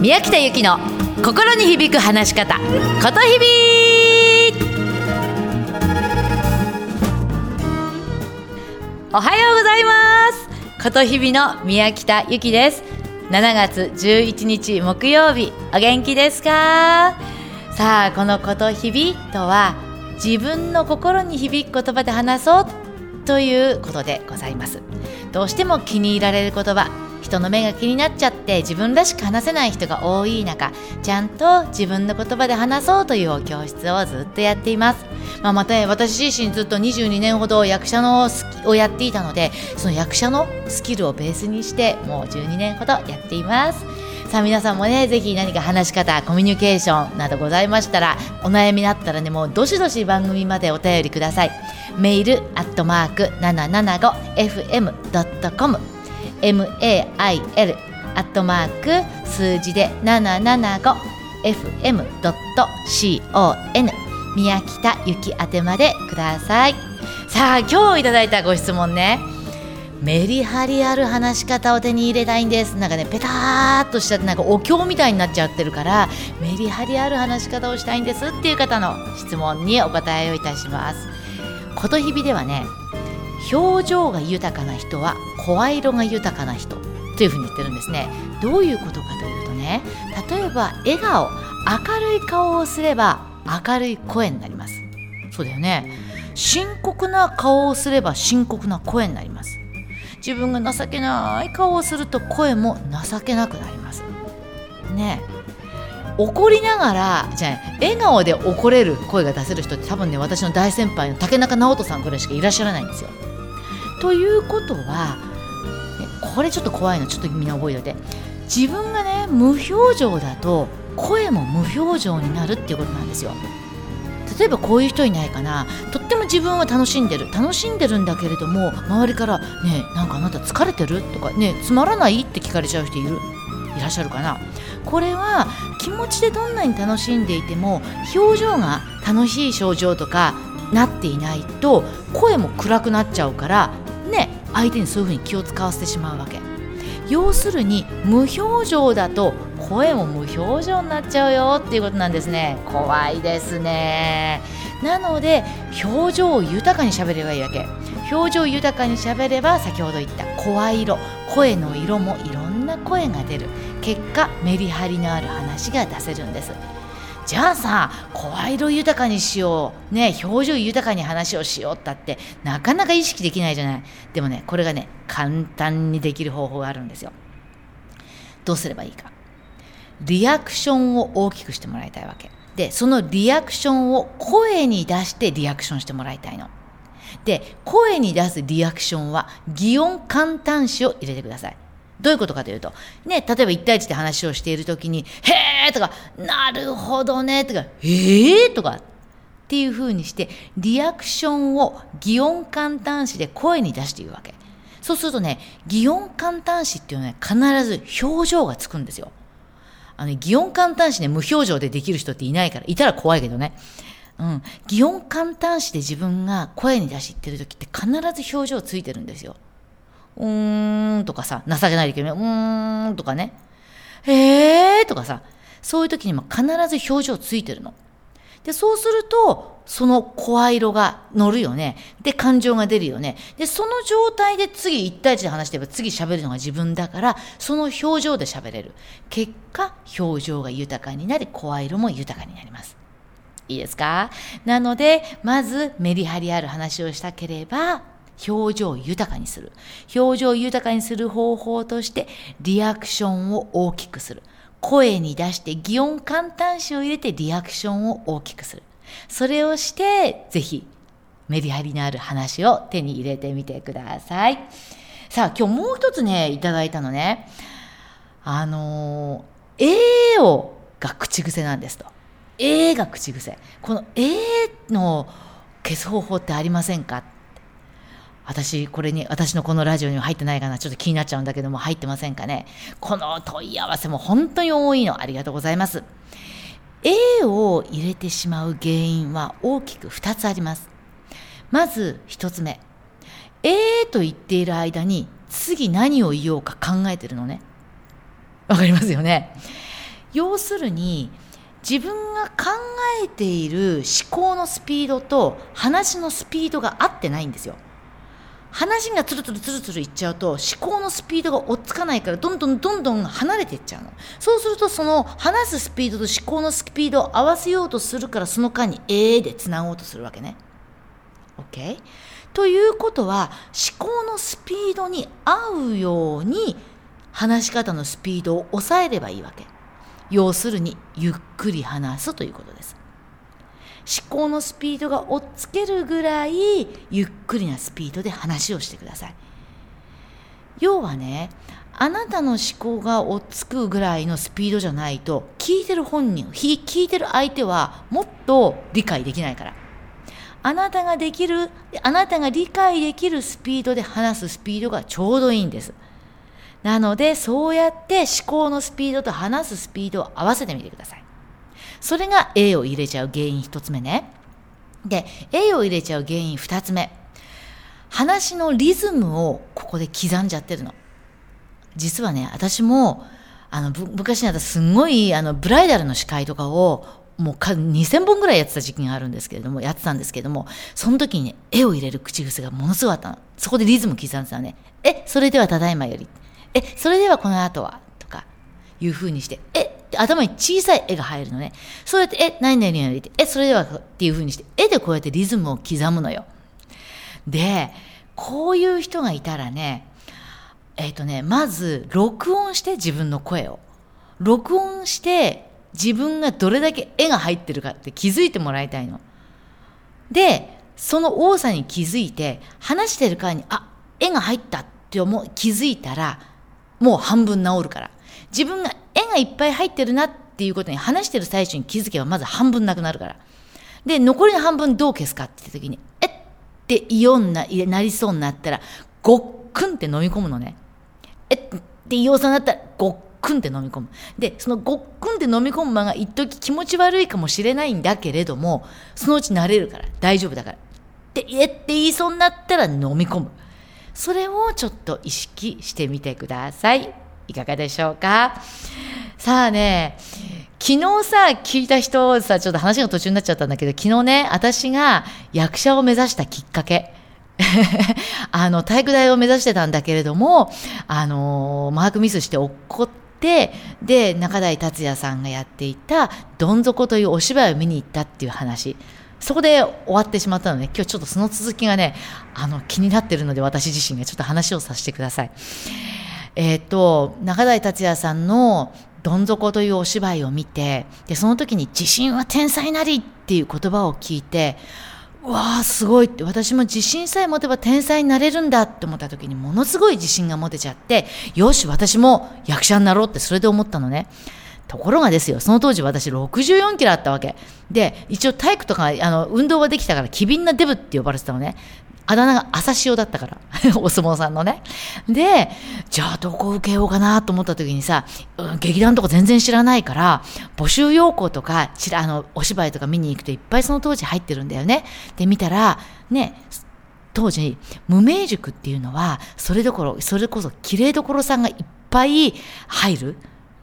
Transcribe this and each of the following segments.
宮北由紀の心に響く話し方ことひびおはようございます。ことひびの宮北由紀です。7月11日木曜日お元気ですか？さあこのことひびとは自分の心に響く言葉で話そうということでございます。どうしても気に入られる言葉人の目が気になっちゃって自分らしく話せない人が多い中ちゃんと自分の言葉で話そうという教室をずっとやっています、まあ、また、ね、私自身ずっと22年ほど役者のをやっていたのでその役者のスキルをベースにしてもう12年ほどやっています。さあ皆さんもねぜひ何か話し方コミュニケーションなどございましたらお悩みだったらねもうどしどし番組までお便りください。メールアットマーク 775fm.com mail アットマーク数字で 775fm.con 宮北ゆき宛てまでください。さあ今日いただいたご質問ね。メリハリある話し方を手に入れたいんです。なんかねペターっとしたなんかお経みたいになっちゃってるからメリハリある話し方をしたいんですっていう方の質問にお答えをいたします。ことひびではね表情が豊かな人は声色が豊かな人というふうに言ってるんですね。どういうことかというとね例えば笑顔明るい顔をすれば明るい声になります。そうだよね。深刻な顔をすれば深刻な声になります。自分が情けない顔をすると声も情けなくなります。ね。怒りながらじゃあ笑顔で怒れる声が出せる人って多分ね私の大先輩の竹中直人さんぐらいしかいらっしゃらないんですよ。ということはこれちょっと怖いのちょっとみんな覚えておいて自分がね無表情だと声も無表情になるっていうことなんですよ例えばこういう人いないかなとっても自分は楽しんでる楽しんでるんだけれども周りから「ねなんかあなた疲れてる?」とか「ねつまらない?」って聞かれちゃう人いるいらっしゃるかなこれは気持ちでどんなに楽しんでいても表情が楽しい症状とかなっていないと声も暗くなっちゃうから相手にそういうふうに気を使わせてしまうわけ。要するに無表情だと声も無表情になっちゃうよっていうことなんですね。怖いですね。なので表情を豊かに喋ればいいわけ。表情豊かに喋れば先ほど言った声色声の色もいろんな声が出る。結果メリハリのある話が出せるんです。じゃあさ声色豊かにしよう。ね表情豊かに話をしようったってなかなか意識できないじゃない。でもねこれがね簡単にできる方法があるんですよ。どうすればいいか。リアクションを大きくしてもらいたいわけ。でそのリアクションを声に出してリアクションしてもらいたいの。で声に出すリアクションは擬音簡単詞を入れてください。どういうことかというと、ね、例えば1対1で話をしているときに、へーとか、なるほどねとか、えー？とかっていうふうにして、リアクションを擬音簡単詞で声に出していくわけ。そうするとね、擬音簡単詞っていうのは、ね、必ず表情がつくんですよ。あの、擬音簡単詞ね、無表情でできる人っていないから、いたら怖いけどね。うん。擬音簡単詞で自分が声に出して言ってる時って必ず表情ついてるんですよ。うーんとかさ、情けないけどね、うーんとかね、へー？とかさ、そういう時にも必ず表情ついてるの。で、そうすると、その声色が乗るよね。で、感情が出るよね。で、その状態で次1対1で話してれば次喋るのが自分だから、その表情で喋れる。結果、表情が豊かになり、声色も豊かになります。いいですか？なので、まずメリハリある話をしたければ、表情を豊かにする。表情を豊かにする方法として、リアクションを大きくする。声に出して擬音簡単詞を入れてリアクションを大きくする。それをして、ぜひメリハリのある話を手に入れてみてください。さあ、今日もう一つね、いただいたのね。あのー、えーをが口癖なんですと。えーが口癖。このえーの消す方法ってありませんか？私、これに、私のこのラジオには入ってないかな、ちょっと気になっちゃうんだけども、入ってませんかね。この問い合わせも本当に多いの。ありがとうございます。A を入れてしまう原因は大きく2つあります。まず1つ目。A と言っている間に次何を言おうか考えてるのね。わかりますよね。要するに自分が考えている思考のスピードと話のスピードが合ってないんですよ。話がつるつるつるつるいっちゃうと思考のスピードが追っつかないからどんどんどんどん離れていっちゃうの。そうするとその話すスピードと思考のスピードを合わせようとするからその間に「えー」でつなごうとするわけね。OK? ということは思考のスピードに合うように話し方のスピードを抑えればいいわけ。要するにゆっくり話すということです。思考のスピードが追っつけるぐらいゆっくりなスピードで話をしてください。要はねあなたの思考が追っつくぐらいのスピードじゃないと聞いてる本人聞いてる相手はもっと理解できないから。あなたができるあなたが理解できるスピードで話すスピードがちょうどいいんです。なのでそうやって思考のスピードと話すスピードを合わせてみてください。それが A を入れちゃう原因一つ目ね。で、A を入れちゃう原因二つ目。話のリズムをここで刻んじゃってるの。実はね、私も、あの、昔にあったすんごい、あの、ブライダルの司会とかを、もうか2000本ぐらいやってた時期があるんですけれども、やってたんですけれども、その時にね、絵を入れる口癖がものすごかったの。そこでリズム刻んでたのね。え、それではただいまより。え、それではこの後は。とか、いうにして、え、頭に小さい絵が入るのね。そうやって、え、何々々って、え、それではっていう風にして、絵でこうやってリズムを刻むのよ。で、こういう人がいたらね、えっ、ー、とね、まず、録音して自分の声を。録音して、自分がどれだけ絵が入ってるかって気づいてもらいたいの。で、その多さに気づいて、話してる間に、あ、絵が入ったって思う、気づいたら、もう半分治るから。自分が絵がいっぱい入ってるなっていうことに話してる最中に気づけばまず半分なくなるから。で、残りの半分どう消すかって言った時に、えって言おうな、なりそうになったら、ごっくんって飲み込むのね。えって言おうそうになったら、ごっくんって飲み込む。で、そのごっくんって飲み込む間が一時気持ち悪いかもしれないんだけれども、そのうち慣れるから、大丈夫だから。で、えって言いそうになったら飲み込む。それをちょっと意識してみてください。いかがでしょうか？さあね、昨日さ、聞いた人さ、ちょっと話が途中になっちゃったんだけど、昨日ね、私が役者を目指したきっかけ。あの、体育大を目指してたんだけれども、あの、マークミスして落っこって、で、中台達也さんがやっていた、どん底というお芝居を見に行ったっていう話。そこで終わってしまったので、今日ちょっとその続きがね、あの、気になってるので、私自身がちょっと話をさせてください。えっ、ー、と、中台達也さんのどん底というお芝居を見て、で、その時に自信は天才なりっていう言葉を聞いて、わあ、すごいって、私も自信さえ持てば天才になれるんだって思った時にものすごい自信が持てちゃって、よし、私も役者になろうってそれで思ったのね。ところがですよ、その当時私64キロあったわけ。で、一応体育とか、あの、運動ができたから機敏なデブって呼ばれてたのね。あだ名が朝潮だったから。お相撲さんのね。で、じゃあどこ受けようかなと思った時にさ、うん、劇団とか全然知らないから、募集要項とか、あの、お芝居とか見に行くといっぱいその当時入ってるんだよね。で、見たら、ね、当時、無名塾っていうのは、それどころ、それこそ綺麗どころさんがいっぱい入る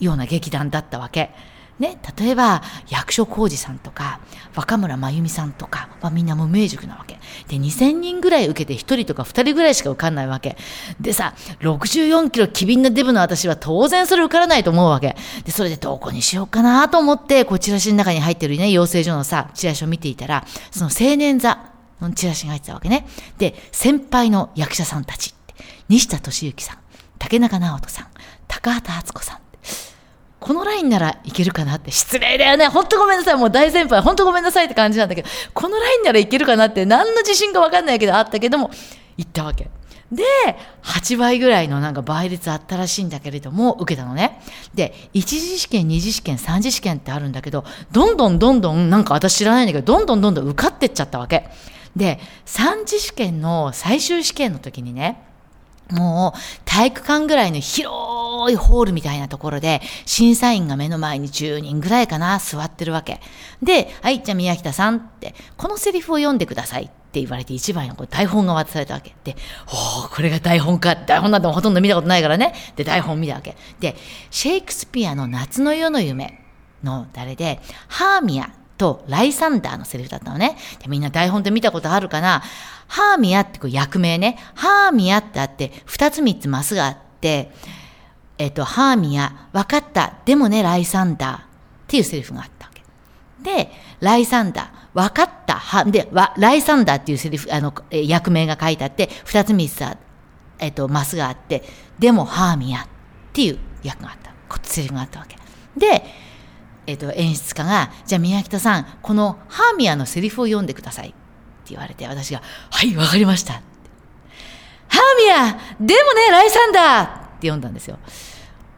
ような劇団だったわけ。ね、例えば役所広司さんとか若村真由美さんとかはみんな無名塾なわけ。で2000人ぐらい受けて1人とか2人ぐらいしか受かんないわけ。でさ64キロ機敏なデブの私は当然それ受からないと思うわけ。でそれでどこにしようかなと思ってこうチラシの中に入ってるね養成所のさチラシを見ていたらその青年座のチラシが入ってたわけね。で先輩の役者さんたち西田敏行さん竹中直人さん高畑敦子さんこのラインならいけるかなって、失礼だよね。ほんとごめんなさい。もう大先輩、ほんとごめんなさいって感じなんだけど、このラインならいけるかなって、何の自信かわかんないけど、あったけども、行ったわけ。で、8倍ぐらいのなんか倍率あったらしいんだけれども、受けたのね。で、1次試験、2次試験、3次試験ってあるんだけど、どんどんどんどん、なんか私知らないんだけど、どんどんどんどん受かってっちゃったわけ。で、3次試験の最終試験の時にね、もう体育館ぐらいの広いホールみたいなところで、審査員が目の前に10人ぐらいかな、座ってるわけ。で、はい、じゃあ宮北さんって、このセリフを読んでくださいって言われて一番のこ台本が渡されたわけ。で、おこれが台本か。台本なんてほとんど見たことないからね。で、台本見たわけ。で、シェイクスピアの夏の夜の夢。の誰で、ハーミアとライサンダーのセリフだったのね。でみんな台本で見たことあるかなハーミアってこう役名ね。ハーミアってあって、二つ三つマスがあって、えっ、と、ハーミア、わかった。でもね、ライサンダーっていうセリフがあったわけ。で、ライサンダー、わかった。は、で、わ、ライサンダーっていうセリフ、あの、役名が書いてあって、二つ三つえっ、と、マスがあって、でもハーミアっていう役があった。セリフがあったわけ。で、えっ、と、演出家が、じゃあ宮北さん、このハーミアのセリフを読んでくださいって言われて、私が、はい、わかりました。ハーミアでもね、ライサンダーって読んだんですよ。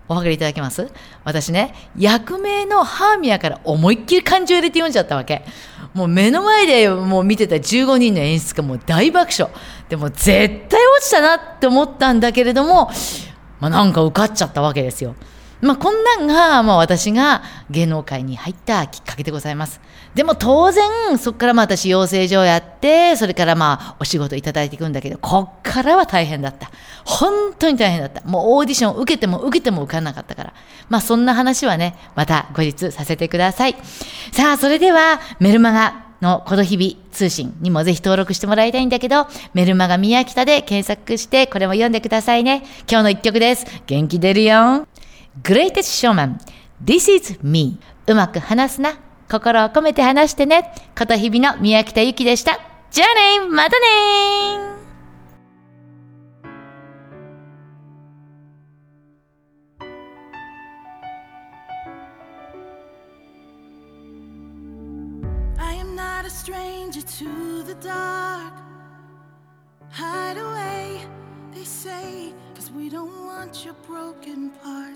お分かりいただけます？私ね、役名のハーミアから思いっきり感情入れて読んじゃったわけ。もう目の前でもう見てた15人の演出家も大爆笑。でも絶対落ちたなって思ったんだけれども、まあなんか受かっちゃったわけですよ。まあ、こんなんが、まあ、私が芸能界に入ったきっかけでございます。でも当然、そこからまあ私養成所をやって、それからまあお仕事いただいていくんだけど、こっからは大変だった。本当に大変だった。もうオーディション受けても受けても受かんなかったから。まあそんな話はね、また後日させてください。さあ、それではメルマガのこの日々通信にもぜひ登録してもらいたいんだけど、メルマガ宮北で検索してこれも読んでくださいね。今日の一曲です。元気出るよ。Greatest Showman This is me うまく話すな心を込めて話してねこと日々の宮北ゆきでしたじゃあねまたね broken part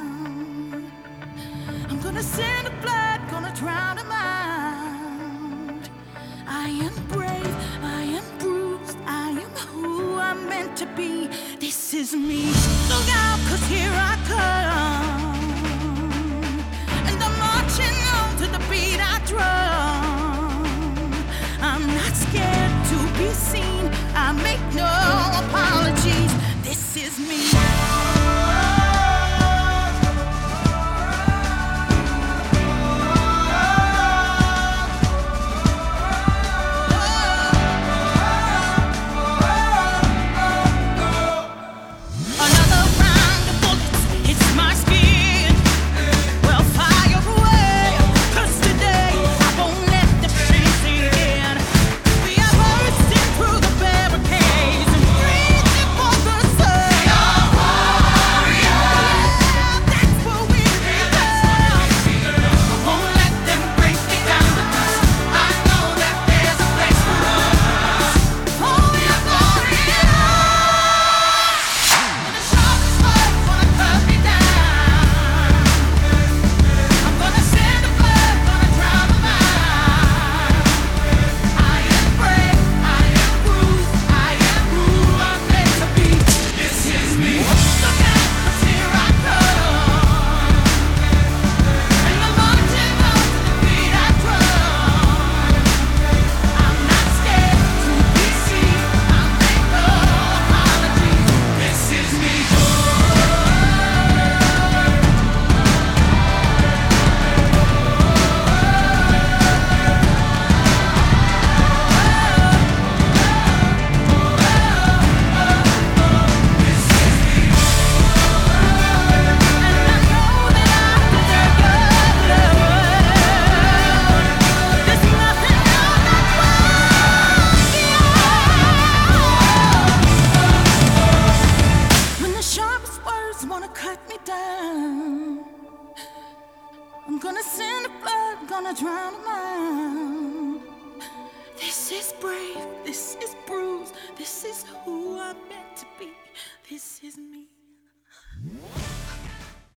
gonna send the blood, gonna drown him out. I am brave, I am bruised, I am who I'm meant to be. This is me. Look out, cause here I come. And I'm marching on to the beat I drum. I'm not scared to be seen, I make no apologies.